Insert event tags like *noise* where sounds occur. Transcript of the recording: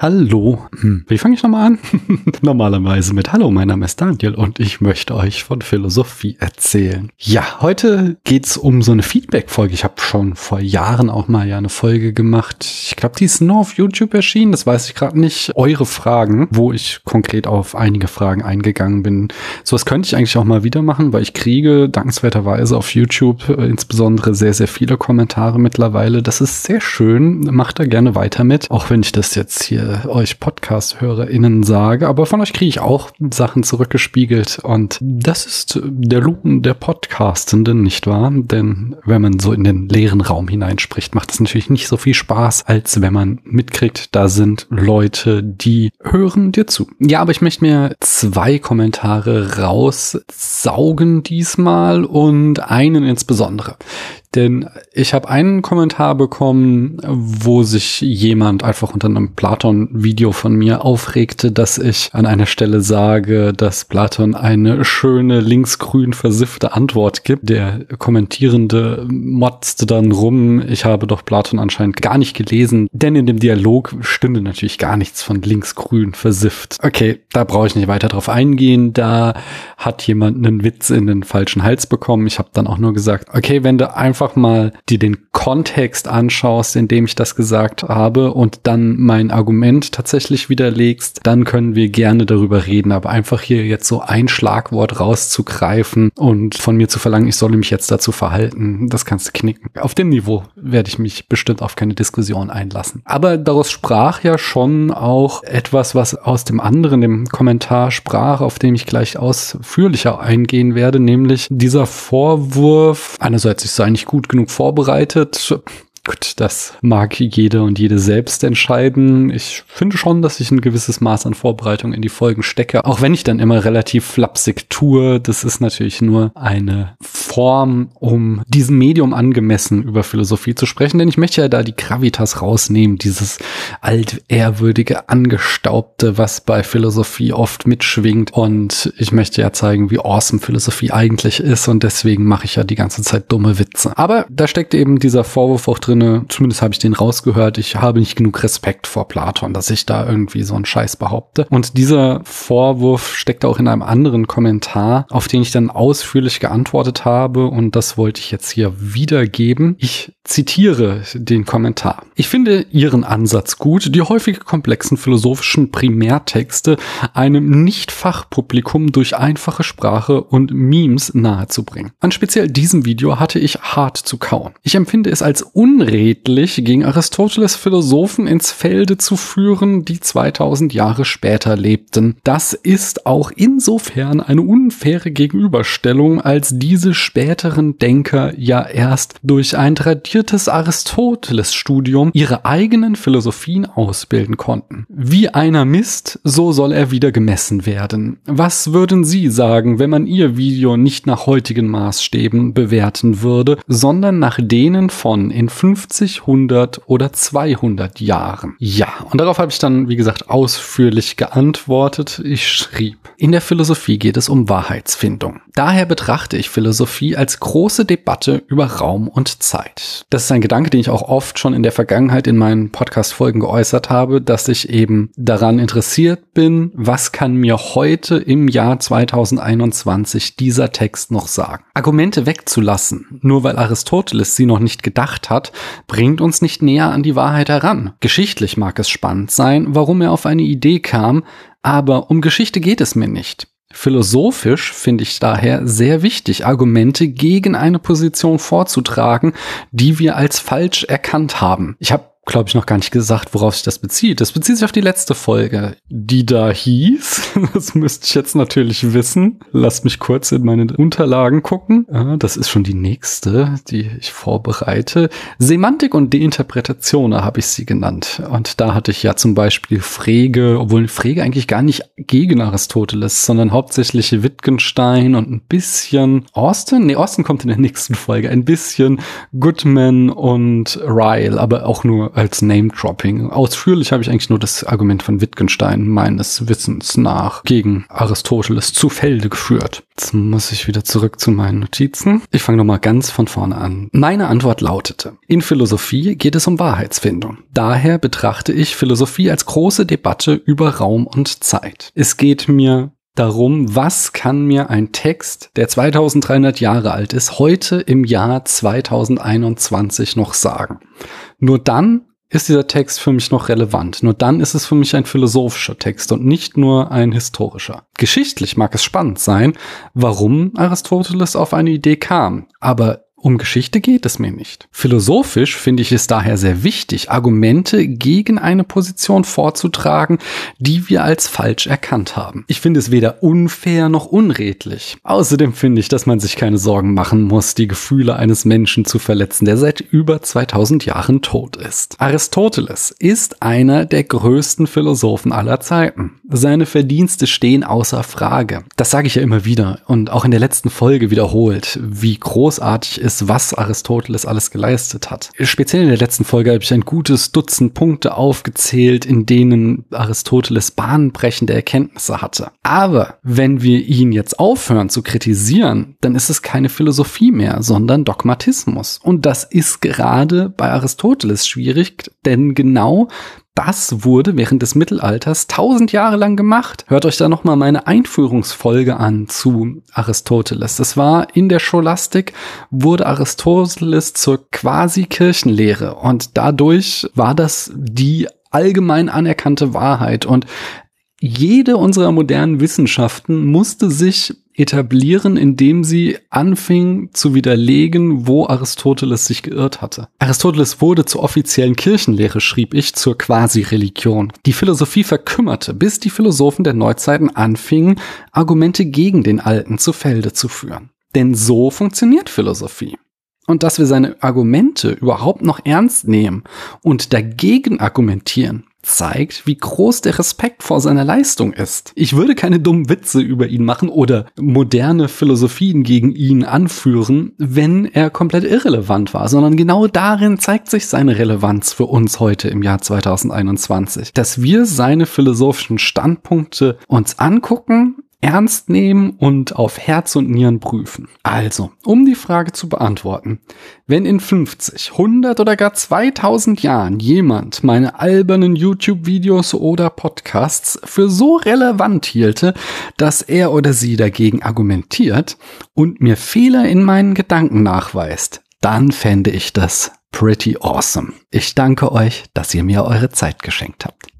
Hallo. Hm, wie fange ich nochmal an? *laughs* Normalerweise mit Hallo, mein Name ist Daniel und ich möchte euch von Philosophie erzählen. Ja, heute geht's um so eine Feedback-Folge. Ich habe schon vor Jahren auch mal ja eine Folge gemacht. Ich glaube, die ist nur auf YouTube erschienen, das weiß ich gerade nicht. Eure Fragen, wo ich konkret auf einige Fragen eingegangen bin. Sowas könnte ich eigentlich auch mal wieder machen, weil ich kriege dankenswerterweise auf YouTube äh, insbesondere sehr, sehr viele Kommentare mittlerweile. Das ist sehr schön. Macht da gerne weiter mit, auch wenn ich das jetzt hier euch Podcast-HörerInnen sage, aber von euch kriege ich auch Sachen zurückgespiegelt und das ist der Lohn der Podcastenden, nicht wahr? Denn wenn man so in den leeren Raum hineinspricht, macht es natürlich nicht so viel Spaß, als wenn man mitkriegt, da sind Leute, die hören dir zu. Ja, aber ich möchte mir zwei Kommentare raussaugen diesmal und einen insbesondere. Denn ich habe einen Kommentar bekommen, wo sich jemand einfach unter einem Platon-Video von mir aufregte, dass ich an einer Stelle sage, dass Platon eine schöne linksgrün versiffte Antwort gibt. Der Kommentierende motzte dann rum, ich habe doch Platon anscheinend gar nicht gelesen, denn in dem Dialog stünde natürlich gar nichts von linksgrün versifft. Okay, da brauche ich nicht weiter drauf eingehen. Da hat jemand einen Witz in den falschen Hals bekommen. Ich habe dann auch nur gesagt, okay, wenn du einfach einfach mal dir den Kontext anschaust, in dem ich das gesagt habe und dann mein Argument tatsächlich widerlegst, dann können wir gerne darüber reden. Aber einfach hier jetzt so ein Schlagwort rauszugreifen und von mir zu verlangen, ich solle mich jetzt dazu verhalten, das kannst du knicken. Auf dem Niveau werde ich mich bestimmt auf keine Diskussion einlassen. Aber daraus sprach ja schon auch etwas, was aus dem anderen, dem Kommentar sprach, auf dem ich gleich ausführlicher eingehen werde, nämlich dieser Vorwurf, einerseits ich sei nicht gut genug vorbereitet, Gut, das mag jede und jede selbst entscheiden. Ich finde schon, dass ich ein gewisses Maß an Vorbereitung in die Folgen stecke, auch wenn ich dann immer relativ flapsig tue. Das ist natürlich nur eine Form, um diesem Medium angemessen über Philosophie zu sprechen, denn ich möchte ja da die Gravitas rausnehmen, dieses altehrwürdige, angestaubte, was bei Philosophie oft mitschwingt. Und ich möchte ja zeigen, wie awesome Philosophie eigentlich ist und deswegen mache ich ja die ganze Zeit dumme Witze. Aber da steckt eben dieser Vorwurf auch drin, drinne, zumindest habe ich den rausgehört, ich habe nicht genug Respekt vor Platon, dass ich da irgendwie so einen Scheiß behaupte. Und dieser Vorwurf steckt auch in einem anderen Kommentar, auf den ich dann ausführlich geantwortet habe und das wollte ich jetzt hier wiedergeben. Ich zitiere den Kommentar. Ich finde Ihren Ansatz gut, die häufig komplexen philosophischen Primärtexte einem Nicht-Fachpublikum durch einfache Sprache und Memes nahezubringen. An speziell diesem Video hatte ich hart zu kauen. Ich empfinde es als unredlich, unredlich, gegen Aristoteles Philosophen ins Felde zu führen, die 2000 Jahre später lebten. Das ist auch insofern eine unfaire Gegenüberstellung, als diese späteren Denker ja erst durch ein tradiertes Aristoteles-Studium ihre eigenen Philosophien ausbilden konnten. Wie einer misst, so soll er wieder gemessen werden. Was würden Sie sagen, wenn man Ihr Video nicht nach heutigen Maßstäben bewerten würde, sondern nach denen von in 50, 100 oder 200 Jahren? Ja, und darauf habe ich dann, wie gesagt, ausführlich geantwortet. Ich schrieb, in der Philosophie geht es um Wahrheitsfindung. Daher betrachte ich Philosophie als große Debatte über Raum und Zeit. Das ist ein Gedanke, den ich auch oft schon in der Vergangenheit in meinen Podcast-Folgen geäußert habe, dass ich eben daran interessiert bin, was kann mir heute im Jahr 2021 dieser Text noch sagen. Argumente wegzulassen, nur weil Aristoteles sie noch nicht gedacht hat, bringt uns nicht näher an die Wahrheit heran. Geschichtlich mag es spannend sein, warum er auf eine Idee kam, aber um Geschichte geht es mir nicht. Philosophisch finde ich daher sehr wichtig, Argumente gegen eine Position vorzutragen, die wir als falsch erkannt haben. Ich habe glaube ich, noch gar nicht gesagt, worauf sich das bezieht. Das bezieht sich auf die letzte Folge, die da hieß. *laughs* Das müsste ich jetzt natürlich wissen. Lasst mich kurz in meine Unterlagen gucken. Das ist schon die nächste, die ich vorbereite. Semantik und Deinterpretation habe ich sie genannt. Und da hatte ich ja zum Beispiel Frege, obwohl Frege eigentlich gar nicht gegen Aristoteles, sondern hauptsächlich Wittgenstein und ein bisschen Austin. Nee, Austin kommt in der nächsten Folge. Ein bisschen Goodman und Ryle, aber auch nur als Name-Dropping. Ausführlich habe ich eigentlich nur das Argument von Wittgenstein meines Wissens nach gegen Aristoteles zu Felde geführt. Jetzt muss ich wieder zurück zu meinen Notizen. Ich fange nochmal ganz von vorne an. Meine Antwort lautete, in Philosophie geht es um Wahrheitsfindung. Daher betrachte ich Philosophie als große Debatte über Raum und Zeit. Es geht mir darum, was kann mir ein Text, der 2300 Jahre alt ist, heute im Jahr 2021 noch sagen. Nur dann ist dieser Text für mich noch relevant. Nur dann ist es für mich ein philosophischer Text und nicht nur ein historischer. Geschichtlich mag es spannend sein, warum Aristoteles auf eine Idee kam, aber um Geschichte geht es mir nicht. Philosophisch finde ich es daher sehr wichtig, Argumente gegen eine Position vorzutragen, die wir als falsch erkannt haben. Ich finde es weder unfair noch unredlich. Außerdem finde ich, dass man sich keine Sorgen machen muss, die Gefühle eines Menschen zu verletzen, der seit über 2000 Jahren tot ist. Aristoteles ist einer der größten Philosophen aller Zeiten. Seine Verdienste stehen außer Frage. Das sage ich ja immer wieder und auch in der letzten Folge wiederholt, wie großartig ist, was Aristoteles alles geleistet hat. Speziell in der letzten Folge habe ich ein gutes Dutzend Punkte aufgezählt, in denen Aristoteles bahnbrechende Erkenntnisse hatte. Aber wenn wir ihn jetzt aufhören zu kritisieren, dann ist es keine Philosophie mehr, sondern Dogmatismus. Und das ist gerade bei Aristoteles schwierig, denn genau das wurde während des Mittelalters tausend Jahre lang gemacht. Hört euch da nochmal meine Einführungsfolge an zu Aristoteles. Das war in der Scholastik, wurde Aristoteles zur quasi Kirchenlehre und dadurch war das die allgemein anerkannte Wahrheit und jede unserer modernen Wissenschaften musste sich etablieren, indem sie anfing zu widerlegen, wo Aristoteles sich geirrt hatte. Aristoteles wurde zur offiziellen Kirchenlehre, schrieb ich, zur Quasi-Religion. Die Philosophie verkümmerte, bis die Philosophen der Neuzeiten anfingen, Argumente gegen den Alten zu Felde zu führen. Denn so funktioniert Philosophie. Und dass wir seine Argumente überhaupt noch ernst nehmen und dagegen argumentieren, zeigt, wie groß der Respekt vor seiner Leistung ist. Ich würde keine dummen Witze über ihn machen oder moderne Philosophien gegen ihn anführen, wenn er komplett irrelevant war, sondern genau darin zeigt sich seine Relevanz für uns heute im Jahr 2021, dass wir seine philosophischen Standpunkte uns angucken, ernst nehmen und auf Herz und Nieren prüfen. Also, um die Frage zu beantworten, wenn in 50, 100 oder gar 2000 Jahren jemand meine albernen YouTube-Videos oder Podcasts für so relevant hielte, dass er oder sie dagegen argumentiert und mir Fehler in meinen Gedanken nachweist, dann fände ich das pretty awesome. Ich danke euch, dass ihr mir eure Zeit geschenkt habt.